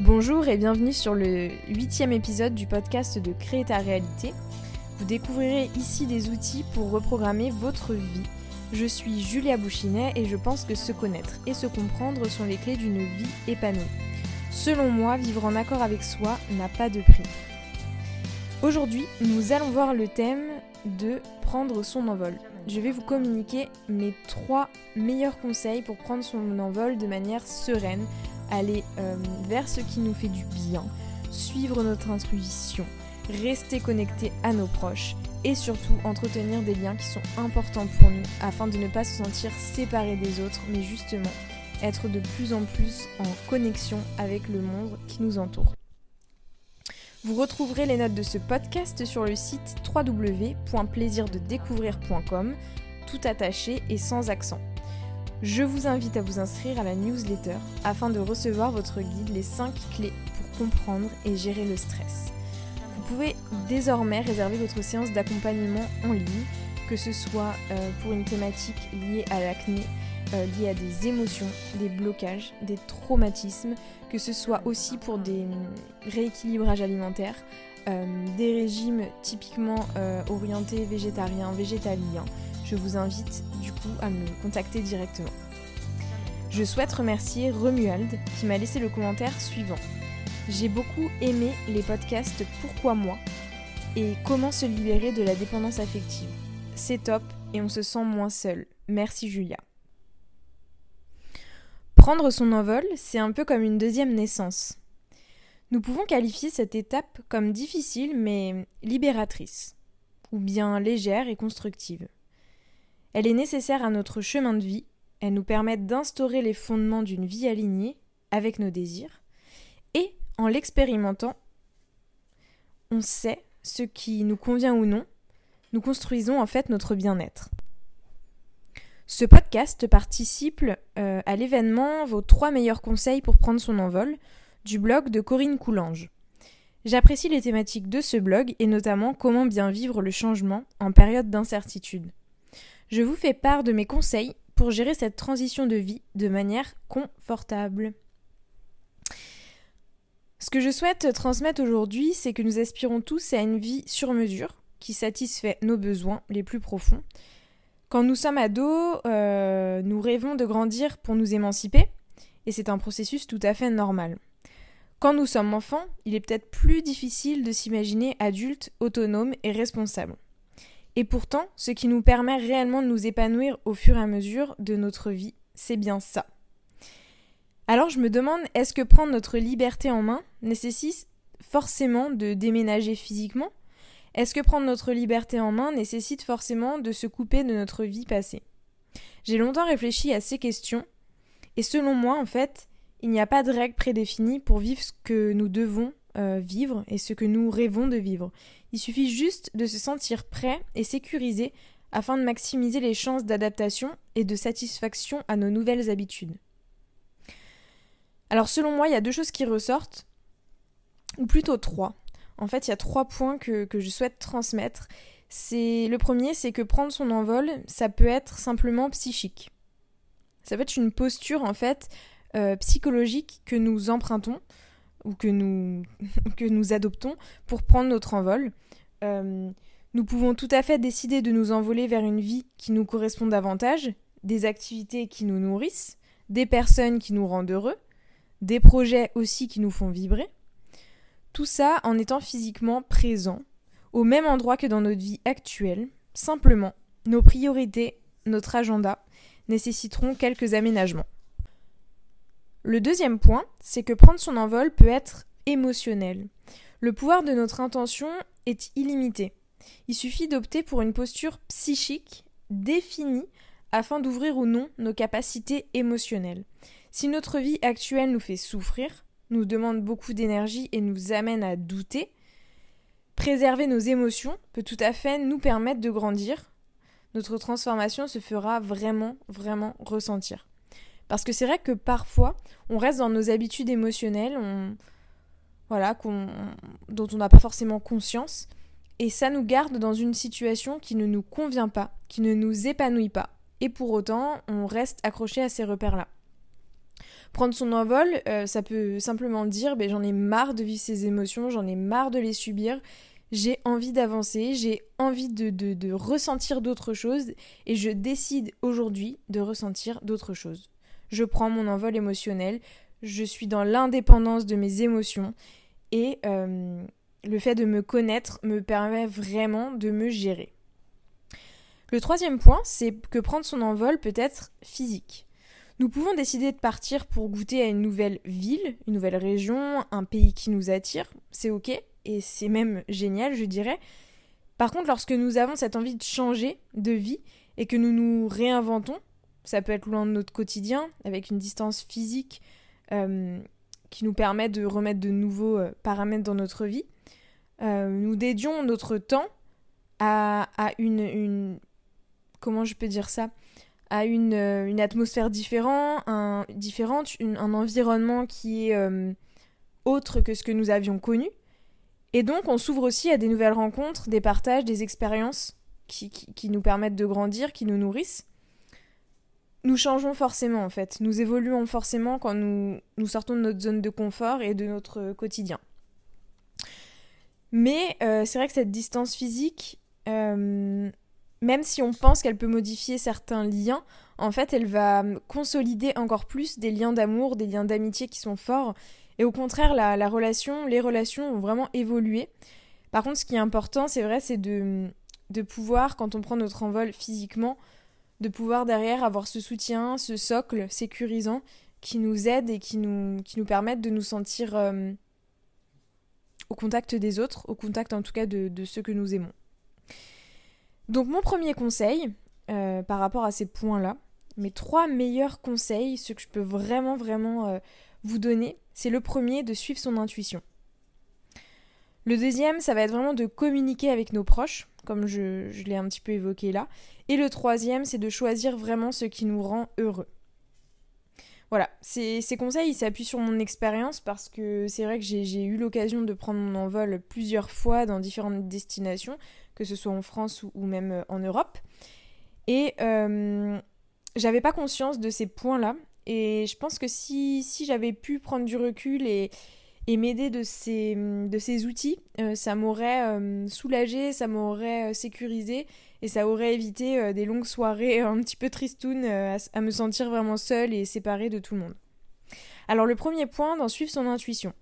Bonjour et bienvenue sur le huitième épisode du podcast de Créer ta réalité. Vous découvrirez ici des outils pour reprogrammer votre vie. Je suis Julia Bouchinet et je pense que se connaître et se comprendre sont les clés d'une vie épanouie. Selon moi, vivre en accord avec soi n'a pas de prix. Aujourd'hui, nous allons voir le thème de prendre son envol. Je vais vous communiquer mes trois meilleurs conseils pour prendre son envol de manière sereine, aller euh, vers ce qui nous fait du bien, suivre notre intuition, rester connecté à nos proches et surtout entretenir des liens qui sont importants pour nous afin de ne pas se sentir séparés des autres mais justement être de plus en plus en connexion avec le monde qui nous entoure. Vous retrouverez les notes de ce podcast sur le site www.plaisirdedécouvrir.com, tout attaché et sans accent. Je vous invite à vous inscrire à la newsletter afin de recevoir votre guide Les 5 clés pour comprendre et gérer le stress. Vous pouvez désormais réserver votre séance d'accompagnement en ligne, que ce soit euh, pour une thématique liée à l'acné, euh, liée à des émotions, des blocages, des traumatismes, que ce soit aussi pour des hum, rééquilibrages alimentaires, euh, des régimes typiquement orientés végétariens, végétaliens. Je vous invite du coup à me contacter directement. Je souhaite remercier Romuald qui m'a laissé le commentaire suivant. J'ai beaucoup aimé les podcasts Pourquoi moi et Comment se libérer de la dépendance affective. C'est top et on se sent moins seul. Merci Julia. Prendre son envol, c'est un peu comme une deuxième naissance. Nous pouvons qualifier cette étape comme difficile mais libératrice, ou bien légère et constructive. Elle est nécessaire à notre chemin de vie, elle nous permet d'instaurer les fondements d'une vie alignée avec nos désirs, et en l'expérimentant, on sait ce qui nous convient ou non, nous construisons en fait notre bien-être. Ce podcast participe euh, à l'événement Vos trois meilleurs conseils pour prendre son envol du blog de Corinne Coulange. J'apprécie les thématiques de ce blog et notamment comment bien vivre le changement en période d'incertitude. Je vous fais part de mes conseils pour gérer cette transition de vie de manière confortable. Ce que je souhaite transmettre aujourd'hui, c'est que nous aspirons tous à une vie sur mesure qui satisfait nos besoins les plus profonds quand nous sommes ados, euh, nous rêvons de grandir pour nous émanciper, et c'est un processus tout à fait normal. Quand nous sommes enfants, il est peut-être plus difficile de s'imaginer adulte, autonome et responsable. Et pourtant, ce qui nous permet réellement de nous épanouir au fur et à mesure de notre vie, c'est bien ça. Alors je me demande, est-ce que prendre notre liberté en main nécessite forcément de déménager physiquement? Est-ce que prendre notre liberté en main nécessite forcément de se couper de notre vie passée? J'ai longtemps réfléchi à ces questions, et selon moi, en fait, il n'y a pas de règle prédéfinie pour vivre ce que nous devons euh, vivre et ce que nous rêvons de vivre. Il suffit juste de se sentir prêt et sécurisé afin de maximiser les chances d'adaptation et de satisfaction à nos nouvelles habitudes. Alors selon moi, il y a deux choses qui ressortent, ou plutôt trois. En fait, il y a trois points que, je souhaite transmettre. C'est le premier, c'est que prendre son envol, ça peut être simplement psychique. Ça peut être une posture en fait euh, psychologique que nous empruntons ou que nous, que nous adoptons pour prendre notre envol. Euh, nous pouvons tout à fait décider de nous envoler vers une vie qui nous correspond davantage, des activités qui nous nourrissent, des personnes qui nous rendent heureux, des projets aussi qui nous font vibrer. Tout ça en étant physiquement présent, au même endroit que dans notre vie actuelle. Simplement, nos priorités, notre agenda nécessiteront quelques aménagements. Le deuxième point, c'est que prendre son envol peut être émotionnel. Le pouvoir de notre intention est illimité. Il suffit d'opter pour une posture psychique définie afin d'ouvrir ou non nos capacités émotionnelles. Si notre vie actuelle nous fait souffrir, nous demande beaucoup d'énergie et nous amène à douter, préserver nos émotions peut tout à fait nous permettre de grandir. Notre transformation se fera vraiment, vraiment ressentir. Parce que c'est vrai que parfois, on reste dans nos habitudes émotionnelles, on... voilà, dont on n'a pas forcément conscience, et ça nous garde dans une situation qui ne nous convient pas, qui ne nous épanouit pas, et pour autant, on reste accroché à ces repères-là. Prendre son envol, euh, ça peut simplement dire ben, j'en ai marre de vivre ces émotions, j'en ai marre de les subir, j'ai envie d'avancer, j'ai envie de ressentir d'autres choses et je décide aujourd'hui de ressentir d'autres choses. Je prends mon envol émotionnel, je suis dans l'indépendance de mes émotions et euh, le fait de me connaître me permet vraiment de me gérer. Le troisième point, c'est que prendre son envol peut être physique. Nous pouvons décider de partir pour goûter à une nouvelle ville, une nouvelle région, un pays qui nous attire, c'est ok, et c'est même génial, je dirais. Par contre, lorsque nous avons cette envie de changer de vie et que nous nous réinventons, ça peut être loin de notre quotidien, avec une distance physique euh, qui nous permet de remettre de nouveaux euh, paramètres dans notre vie. Euh, nous dédions notre temps à, une, Comment je peux dire ça? À une, atmosphère différent, un, différente, un environnement qui est autre que ce que nous avions connu. Et donc, on s'ouvre aussi à des nouvelles rencontres, des partages, des expériences qui nous permettent de grandir, qui nous nourrissent nous changeons forcément en fait, nous évoluons forcément quand nous, nous sortons de notre zone de confort et de notre quotidien. Mais euh, c'est vrai que cette distance physique, euh, même si on pense qu'elle peut modifier certains liens, en fait elle va consolider encore plus des liens d'amour, des liens d'amitié qui sont forts. Et au contraire, la, la relation, les relations ont vraiment évolué. Par contre, ce qui est important, c'est vrai, c'est de, de pouvoir, quand on prend notre envol physiquement, de pouvoir derrière avoir ce soutien, ce socle sécurisant qui nous aide et qui nous, qui permettent de nous sentir euh, au contact des autres, au contact en tout cas de, ceux que nous aimons. Donc mon premier conseil euh, par rapport à ces points-là, mes trois meilleurs conseils, ce que je peux vraiment vraiment euh, vous donner, c'est le premier de suivre son intuition. Le deuxième, ça va être vraiment de communiquer avec nos proches, comme je, l'ai un petit peu évoqué là. Et le troisième, c'est de choisir vraiment ce qui nous rend heureux. Voilà, ces, conseils, ils s'appuient sur mon expérience parce que c'est vrai que j'ai eu l'occasion de prendre mon envol plusieurs fois dans différentes destinations, que ce soit en France ou, même euh, en Europe. Et euh, j'avais pas conscience de ces points-là. Et je pense que si j'avais pu prendre du recul et, et m'aider de ces, outils, euh, ça m'aurait euh, soulagé, ça m'aurait euh, sécurisé et ça aurait évité des longues soirées un petit peu tristounes à, me sentir vraiment seule et séparée de tout le monde. Alors le premier point, d'en suivre son intuition.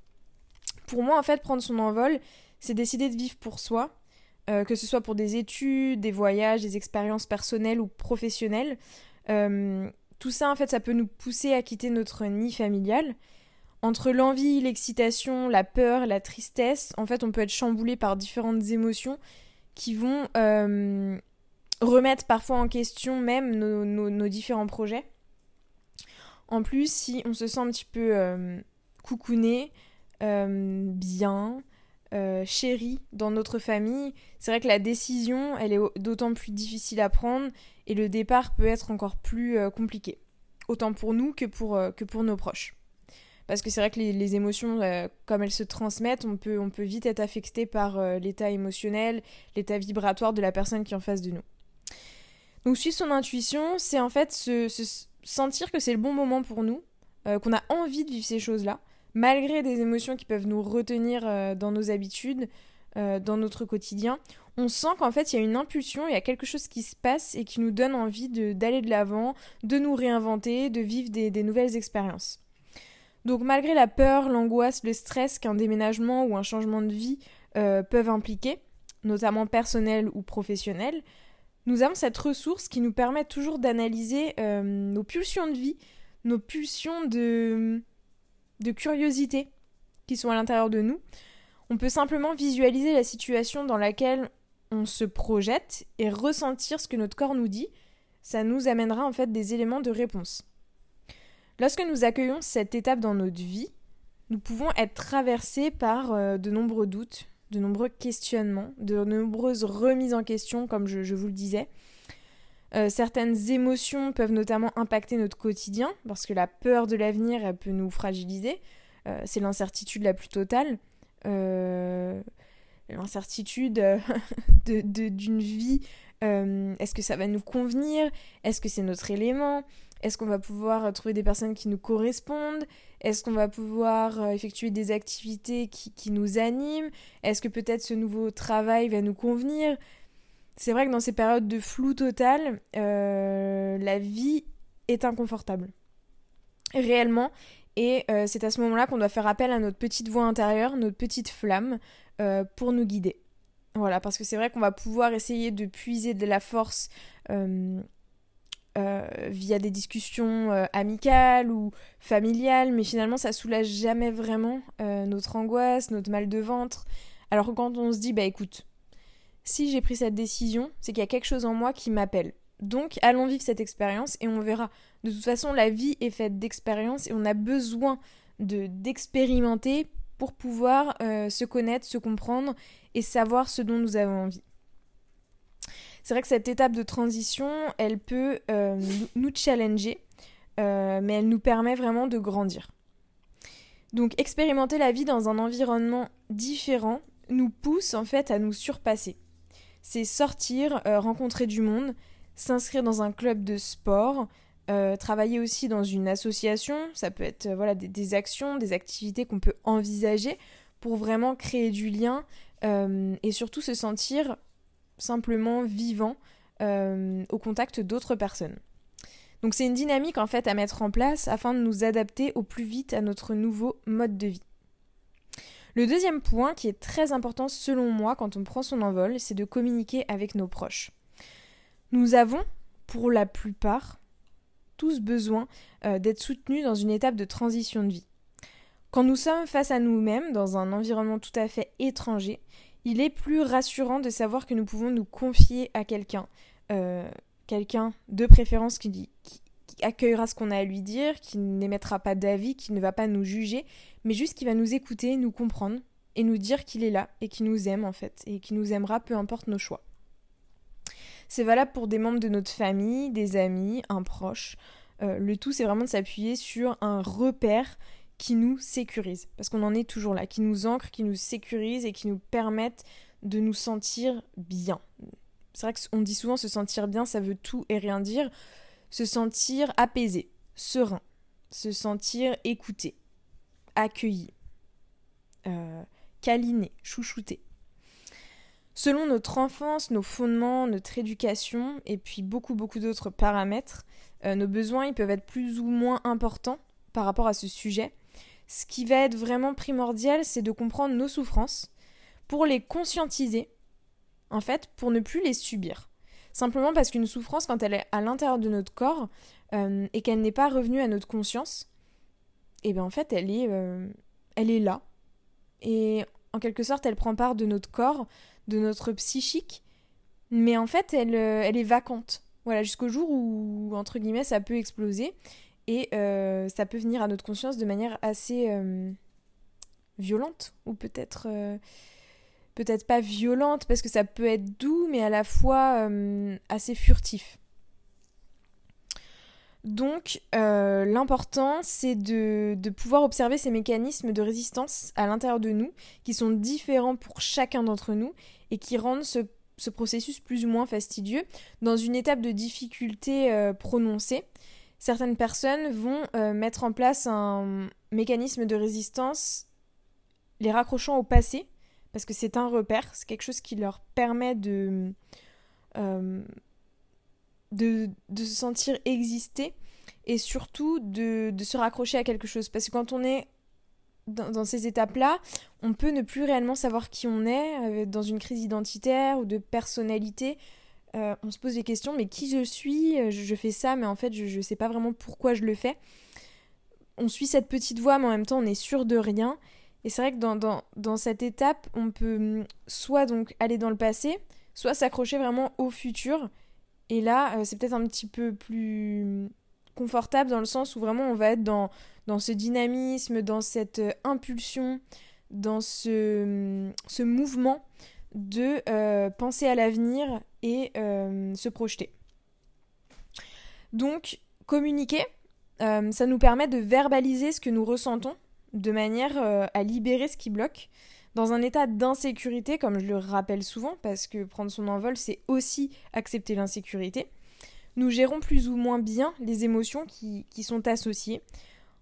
Pour moi, en fait, prendre son envol, c'est décider de vivre pour soi, que ce soit pour des études, des voyages, des expériences personnelles ou professionnelles. tout ça, en fait, ça peut nous pousser à quitter notre nid familial entre l'envie, l'excitation, la peur, la tristesse, en fait, on peut être chamboulé par différentes émotions qui vont euh, remettre parfois en question même nos, différents projets. En plus, si on se sent un petit peu euh, coucouné, euh, bien, chéri dans notre famille, c'est vrai que la décision, elle est d'autant plus difficile à prendre et le départ peut être encore plus compliqué. Autant pour nous que pour, que pour nos proches. Parce que c'est vrai que les, émotions, euh, comme elles se transmettent, on peut, on peut vite être affecté par euh, l'état émotionnel, l'état vibratoire de la personne qui est en face de nous. Donc suivre son intuition, c'est en fait se, sentir que c'est le bon moment pour nous, euh, qu'on a envie de vivre ces choses-là, malgré des émotions qui peuvent nous retenir dans nos habitudes, dans notre quotidien. On sent qu'en fait il y a une impulsion, il y a quelque chose qui se passe et qui nous donne envie d'aller de l'avant, de, nous réinventer, de vivre des nouvelles expériences. Donc malgré la peur, l'angoisse, le stress qu'un déménagement ou un changement de vie euh, peuvent impliquer, notamment personnel ou professionnel, nous avons cette ressource qui nous permet toujours d'analyser euh, nos pulsions de vie, nos pulsions de, de curiosité qui sont à l'intérieur de nous. On peut simplement visualiser la situation dans laquelle on se projette et ressentir ce que notre corps nous dit. Ça nous amènera en fait des éléments de réponse. Lorsque nous accueillons cette étape dans notre vie, nous pouvons être traversés par euh, de nombreux doutes, de nombreux questionnements, de nombreuses remises en question, comme je, vous le disais. Euh, certaines émotions peuvent notamment impacter notre quotidien, parce que la peur de l'avenir peut nous fragiliser. Euh, c'est l'incertitude la plus totale. l'incertitude d'une vie Est-ce que ça va nous convenir? Est-ce que c'est notre élément? Est-ce qu'on va pouvoir trouver des personnes qui nous correspondent? Est-ce qu'on va pouvoir effectuer des activités qui, nous animent? Est-ce que peut-être ce nouveau travail va nous convenir? C'est vrai que dans ces périodes de flou total, la vie est inconfortable. Réellement, et euh, c'est à ce moment-là qu'on doit faire appel à notre petite voix intérieure, notre petite flamme, euh, pour nous guider. Voilà, parce que c'est vrai qu'on va pouvoir essayer de puiser de la force euh, via des discussions amicales ou familiales, mais finalement ça soulage jamais vraiment notre angoisse, notre mal de ventre. Alors quand on se dit, bah écoute, si j'ai pris cette décision, c'est qu'il y a quelque chose en moi qui m'appelle. Donc allons vivre cette expérience et on verra. De toute façon, la vie est faite d'expériences et on a besoin de d'expérimenter pour pouvoir euh, se connaître, se comprendre et savoir ce dont nous avons envie. C'est vrai que cette étape de transition, elle peut euh, nous challenger, euh, mais elle nous permet vraiment de grandir. Donc expérimenter la vie dans un environnement différent nous pousse en fait à nous surpasser. C'est sortir, rencontrer du monde, s'inscrire dans un club de sport, euh, travailler aussi dans une association, ça peut être euh, voilà, des, actions, des activités qu'on peut envisager pour vraiment créer du lien euh, et surtout se sentir simplement vivant au contact d'autres personnes. Donc c'est une dynamique en fait à mettre en place afin de nous adapter au plus vite à notre nouveau mode de vie. Le deuxième point qui est très important selon moi quand on prend son envol, c'est de communiquer avec nos proches. Nous avons, pour la plupart, tous besoin euh, d'être soutenus dans une étape de transition de vie. Quand nous sommes face à nous-mêmes, dans un environnement tout à fait étranger, il est plus rassurant de savoir que nous pouvons nous confier à quelqu'un, euh, quelqu'un de préférence qui, qui accueillera ce qu'on a à lui dire, qui n'émettra pas d'avis, qui ne va pas nous juger, mais juste qui va nous écouter, nous comprendre et nous dire qu'il est là et qu'il nous aime en fait, et qu'il nous aimera peu importe nos choix. C'est valable pour des membres de notre famille, des amis, un proche. Euh, le tout, c'est vraiment de s'appuyer sur un repère qui nous sécurise. Parce qu'on en est toujours là, qui nous ancre, qui nous sécurise et qui nous permettent de nous sentir bien. C'est vrai qu'on dit souvent se sentir bien, ça veut tout et rien dire. Se sentir apaisé, serein, se sentir écouté, accueilli, euh, câliné, chouchouté. Selon notre enfance, nos fondements, notre éducation et puis beaucoup beaucoup d'autres paramètres, euh, nos besoins ils peuvent être plus ou moins importants par rapport à ce sujet. Ce qui va être vraiment primordial, c'est de comprendre nos souffrances pour les conscientiser, en fait, pour ne plus les subir. Simplement parce qu'une souffrance, quand elle est à l'intérieur de notre corps euh, et qu'elle n'est pas revenue à notre conscience, et eh bien en fait, elle est, euh, elle est là. Et en quelque sorte, elle prend part de notre corps, de notre psychique, mais en fait, elle, euh, elle est vacante. Voilà, jusqu'au jour où, entre guillemets, ça peut exploser et euh, ça peut venir à notre conscience de manière assez euh, violente, ou peut-être peut-être pas violente, parce que ça peut être doux, mais à la fois assez furtif. Donc euh, l'important c'est de, pouvoir observer ces mécanismes de résistance à l'intérieur de nous qui sont différents pour chacun d'entre nous et qui rendent ce, processus plus ou moins fastidieux. Dans une étape de difficulté euh, prononcée, certaines personnes vont euh, mettre en place un mécanisme de résistance les raccrochant au passé parce que c'est un repère, c'est quelque chose qui leur permet de de, se sentir exister et surtout de, se raccrocher à quelque chose. Parce que quand on est dans, ces étapes-là, on peut ne plus réellement savoir qui on est, euh, dans une crise identitaire ou de personnalité. Euh, on se pose des questions, mais qui je suis euh, je, fais ça, mais en fait, je ne sais pas vraiment pourquoi je le fais. On suit cette petite voie, mais en même temps, on est sûr de rien. Et c'est vrai que dans, cette étape, on peut hum, soit donc aller dans le passé, soit s'accrocher vraiment au futur et là, euh, c'est peut-être un petit peu plus confortable dans le sens où vraiment on va être dans, ce dynamisme, dans cette impulsion, dans ce, ce mouvement de euh, penser à l'avenir et se projeter. Donc, communiquer, ça nous permet de verbaliser ce que nous ressentons de manière à libérer ce qui bloque. Dans un état d'insécurité, comme je le rappelle souvent, parce que prendre son envol, c'est aussi accepter l'insécurité, nous gérons plus ou moins bien les émotions qui, sont associées.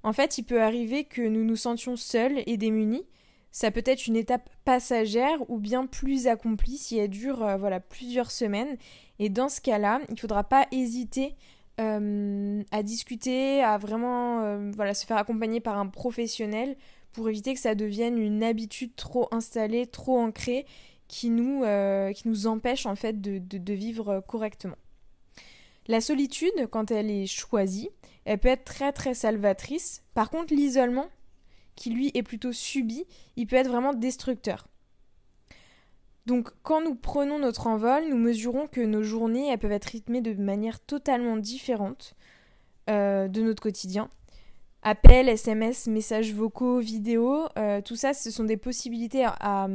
En fait, il peut arriver que nous nous sentions seuls et démunis. Ça peut être une étape passagère ou bien plus accomplie si elle dure euh, voilà, plusieurs semaines. Et dans ce cas-là, il ne faudra pas hésiter euh, à discuter, à vraiment euh, voilà, se faire accompagner par un professionnel pour éviter que ça devienne une habitude trop installée, trop ancrée, qui nous, empêche en fait de vivre correctement. La solitude, quand elle est choisie, elle peut être très très salvatrice. Par contre, l'isolement, qui lui est plutôt subi, il peut être vraiment destructeur. Donc quand nous prenons notre envol, nous mesurons que nos journées elles peuvent être rythmées de manière totalement différente euh, de notre quotidien. Appels, SMS, messages vocaux, vidéos, euh, tout ça, ce sont des possibilités à,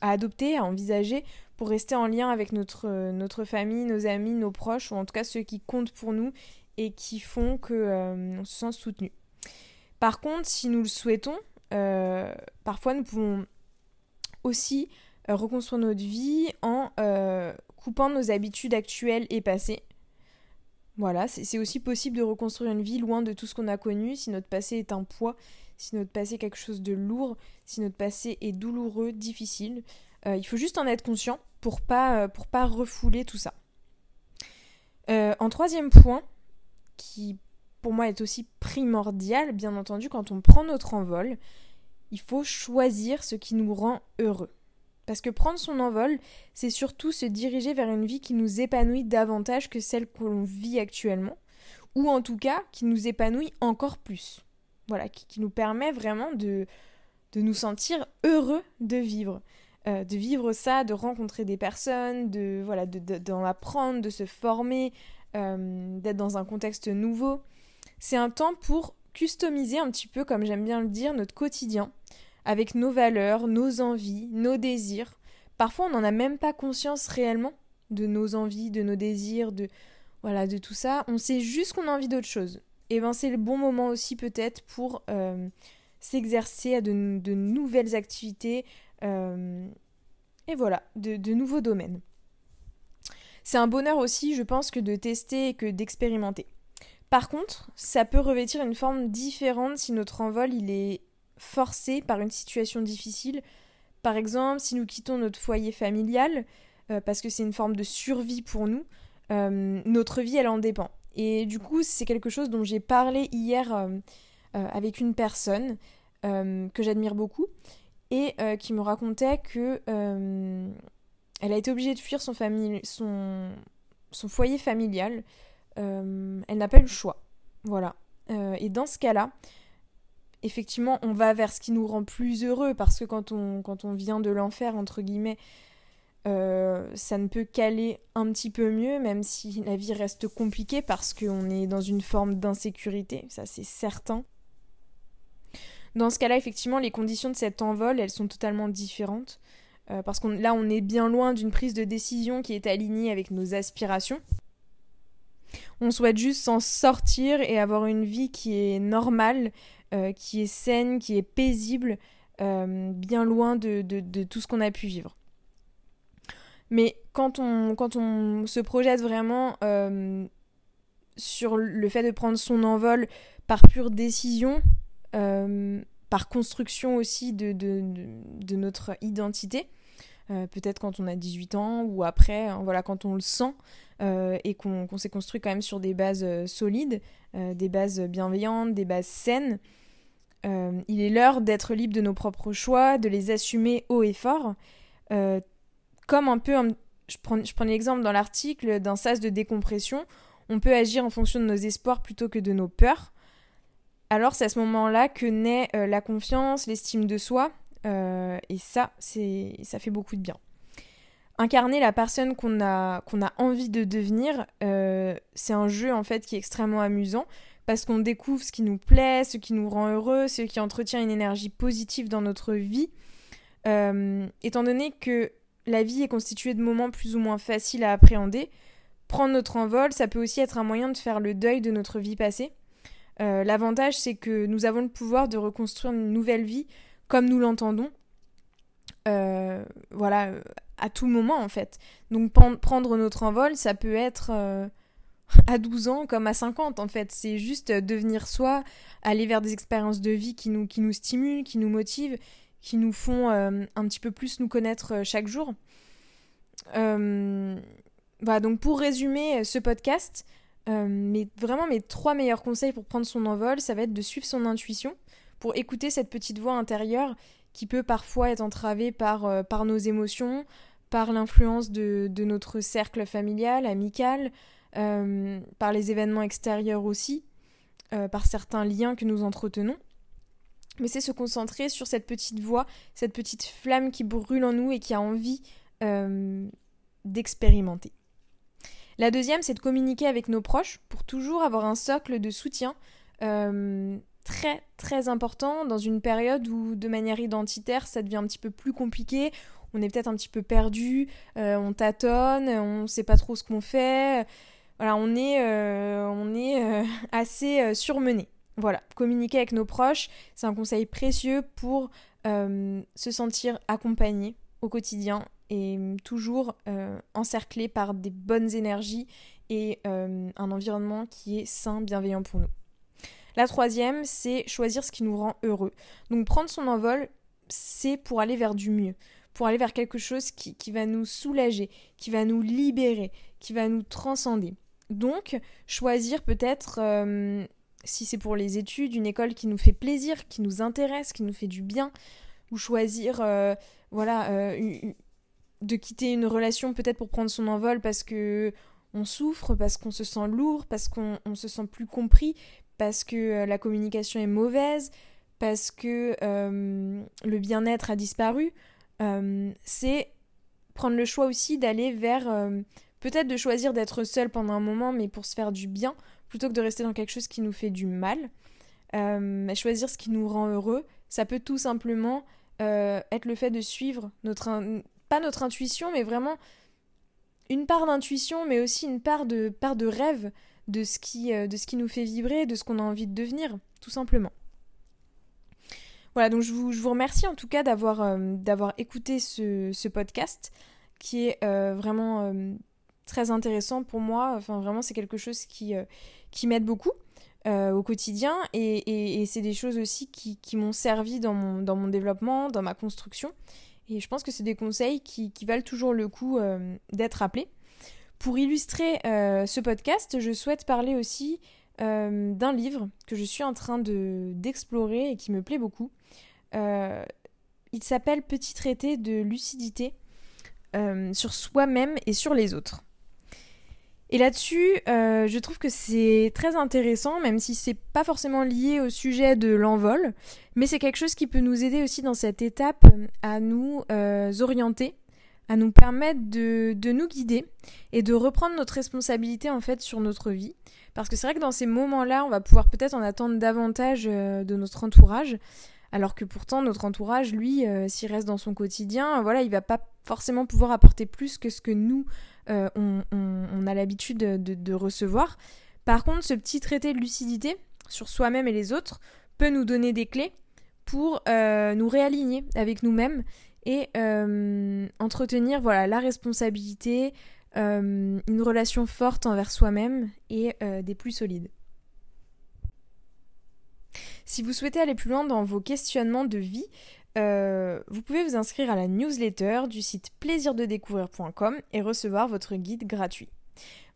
adopter, à envisager pour rester en lien avec notre, euh, notre famille, nos amis, nos proches, ou en tout cas ceux qui comptent pour nous et qui font qu'on se sent soutenu. Par contre, si nous le souhaitons, euh, parfois nous pouvons aussi reconstruire notre vie en coupant nos habitudes actuelles et passées. Voilà, c'est aussi possible de reconstruire une vie loin de tout ce qu'on a connu si notre passé est un poids, si notre passé est quelque chose de lourd, si notre passé est douloureux, difficile. il faut juste en être conscient pour pas, euh, pour pas refouler tout ça. Euh, en troisième point, qui pour moi est aussi primordial, bien entendu, quand on prend notre envol, il faut choisir ce qui nous rend heureux. Parce que prendre son envol, c'est surtout se diriger vers une vie qui nous épanouit davantage que celle que l'on vit actuellement, ou en tout cas qui nous épanouit encore plus. Voilà, qui, nous permet vraiment de, de nous sentir heureux de vivre. Euh, de vivre ça, de rencontrer des personnes, de voilà, d'en apprendre, de se former, euh, d'être dans un contexte nouveau. C'est un temps pour customiser un petit peu, comme j'aime bien le dire, notre quotidien, avec nos valeurs, nos envies, nos désirs. Parfois, on n'en a même pas conscience réellement de nos envies, de nos désirs, de voilà, de tout ça. On sait juste qu'on a envie d'autre chose. Et ben, c'est le bon moment aussi peut-être pour euh, s'exercer à de, nouvelles activités, euh, et voilà, de, nouveaux domaines. C'est un bonheur aussi, je pense, que de tester et que d'expérimenter. Par contre, ça peut revêtir une forme différente si notre envol il est forcé par une situation difficile. Par exemple, si nous quittons notre foyer familial, euh, parce que c'est une forme de survie pour nous, euh, notre vie elle en dépend. Et du coup, c'est quelque chose dont j'ai parlé hier avec une personne que j'admire beaucoup et euh, qui me racontait que euh, elle a été obligée de fuir son foyer familial. Euh, elle n'a pas eu le choix. Voilà. et dans ce cas-là, effectivement, on va vers ce qui nous rend plus heureux parce que quand on, quand on vient de l'enfer, entre guillemets, ça ne peut qu'aller un petit peu mieux, même si la vie reste compliquée parce qu'on est dans une forme d'insécurité, ça c'est certain. Dans ce cas-là, effectivement, les conditions de cet envol, elles sont totalement différentes. Euh, parce que là, on est bien loin d'une prise de décision qui est alignée avec nos aspirations. On souhaite juste s'en sortir et avoir une vie qui est normale, euh, qui est saine, qui est paisible, euh, bien loin de, tout ce qu'on a pu vivre. Mais quand on, se projette vraiment sur le fait de prendre son envol par pure décision, euh, par construction aussi de, notre identité. Euh, peut-être quand on a 18 ans ou après, hein, voilà, quand on le sent euh, et qu'on s'est construit quand même sur des bases solides, des bases bienveillantes, des bases saines. il est l'heure d'être libre de nos propres choix, de les assumer haut et fort, comme un peu, je prends, je prends l'exemple dans l'article d'un sas de décompression, on peut agir en fonction de nos espoirs plutôt que de nos peurs alors c'est à ce moment-là que naît euh, la confiance, l'estime de soi, euh, et ça, c'est, ça fait beaucoup de bien. Incarner la personne qu'on a, qu'on a envie de devenir, euh, c'est un jeu en fait qui est extrêmement amusant parce qu'on découvre ce qui nous plaît, ce qui nous rend heureux, ce qui entretient une énergie positive dans notre vie. étant donné que la vie est constituée de moments plus ou moins faciles à appréhender, prendre notre envol, ça peut aussi être un moyen de faire le deuil de notre vie passée euh, l'avantage, c'est que nous avons le pouvoir de reconstruire une nouvelle vie comme nous l'entendons. voilà, à tout moment en fait. Donc prendre notre envol, ça peut être à 12 ans comme à 50 en fait. C'est juste devenir soi, aller vers des expériences de vie qui nous, stimulent, qui nous motivent, qui nous font euh, un petit peu plus nous connaître euh, chaque jour. Euh, voilà, donc pour résumer ce podcast, vraiment mes trois meilleurs conseils pour prendre son envol, ça va être de suivre son intuition, pour écouter cette petite voix intérieure qui peut parfois être entravée par, par nos émotions, par l'influence de, notre cercle familial, amical, euh, par les événements extérieurs aussi, euh, par certains liens que nous entretenons. Mais c'est se concentrer sur cette petite voix, cette petite flamme qui brûle en nous et qui a envie euh, d'expérimenter. La deuxième, c'est de communiquer avec nos proches pour toujours avoir un socle de soutien très très important dans une période où de manière identitaire ça devient un petit peu plus compliqué, on est peut-être un petit peu perdu, on tâtonne, on ne sait pas trop ce qu'on fait, voilà, on est, euh, on est euh, assez euh, surmené. Voilà, communiquer avec nos proches, c'est un conseil précieux pour se sentir accompagné au quotidien et toujours encerclé par des bonnes énergies et un environnement qui est sain, bienveillant pour nous. La troisième, c'est choisir ce qui nous rend heureux. Donc prendre son envol, c'est pour aller vers du mieux, pour aller vers quelque chose qui, va nous soulager, qui va nous libérer, qui va nous transcender. Donc, choisir peut-être, euh, si c'est pour les études, une école qui nous fait plaisir, qui nous intéresse, qui nous fait du bien, ou choisir, euh, voilà, euh, de quitter une relation peut-être pour prendre son envol parce que on souffre, parce qu'on se sent lourd, parce qu'on se sent plus compris, parce que la communication est mauvaise, parce que le bien-être a disparu. c'est prendre le choix aussi d'aller vers Peut-être de choisir d'être seul pendant un moment, mais pour se faire du bien, plutôt que de rester dans quelque chose qui nous fait du mal. Euh, choisir ce qui nous rend heureux, ça peut tout simplement euh, être le fait de suivre notre, pas notre intuition, mais vraiment une part d'intuition, mais aussi une part de, part de rêve de ce, qui, euh, de ce qui nous fait vibrer, de ce qu'on a envie de devenir, tout simplement. Voilà, donc je vous, je vous remercie en tout cas d'avoir d'avoir écouté ce, ce, podcast qui est vraiment très intéressant pour moi. Enfin, vraiment, c'est quelque chose qui, euh, qui m'aide beaucoup. Euh, au quotidien et, c'est des choses aussi qui, m'ont servi dans mon, dans mon développement, dans ma construction. Et je pense que c'est des conseils qui, valent toujours le coup euh, d'être rappelés. Pour illustrer ce podcast, je souhaite parler aussi d'un livre que je suis en train d'explorer et qui me plaît beaucoup. il s'appelle Petit traité de lucidité sur soi-même et sur les autres. Et là-dessus, euh, je trouve que c'est très intéressant, même si c'est pas forcément lié au sujet de l'envol, mais c'est quelque chose qui peut nous aider aussi dans cette étape à nous euh, orienter, à nous permettre de, de, nous guider et de reprendre notre responsabilité en fait sur notre vie. Parce que c'est vrai que dans ces moments-là, on va pouvoir peut-être en attendre davantage euh, de notre entourage, alors que pourtant notre entourage, lui, s'il reste dans son quotidien, voilà, il va pas forcément pouvoir apporter plus que ce que nous euh, on, a l'habitude de, recevoir. Par contre, ce petit traité de lucidité sur soi-même et les autres peut nous donner des clés pour euh, nous réaligner avec nous-mêmes et euh, entretenir voilà, la responsabilité, une relation forte envers soi-même et des plus solides. Si vous souhaitez aller plus loin dans vos questionnements de vie, euh, vous pouvez vous inscrire à la newsletter du site plaisirdedécouvrir.com et recevoir votre guide gratuit.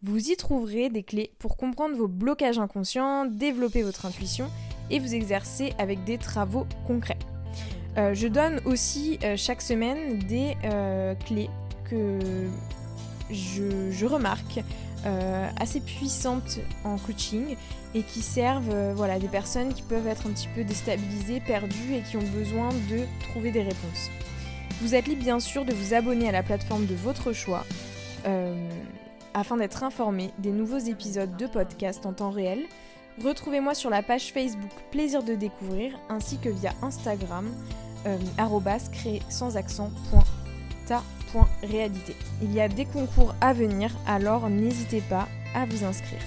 Vous y trouverez des clés pour comprendre vos blocages inconscients, développer votre intuition et vous exercer avec des travaux concrets. Euh, je donne aussi euh, chaque semaine des clés que je remarque euh, assez puissantes en coaching et qui servent euh, voilà, des personnes qui peuvent être un petit peu déstabilisées, perdues et qui ont besoin de trouver des réponses. Vous êtes libre bien sûr de vous abonner à la plateforme de votre choix euh, afin d'être informé des nouveaux épisodes de podcast en temps réel. Retrouvez-moi sur la page Facebook Plaisir de découvrir ainsi que via Instagram créer sans accent réalité. Il y a des concours à venir, alors n'hésitez pas à vous inscrire.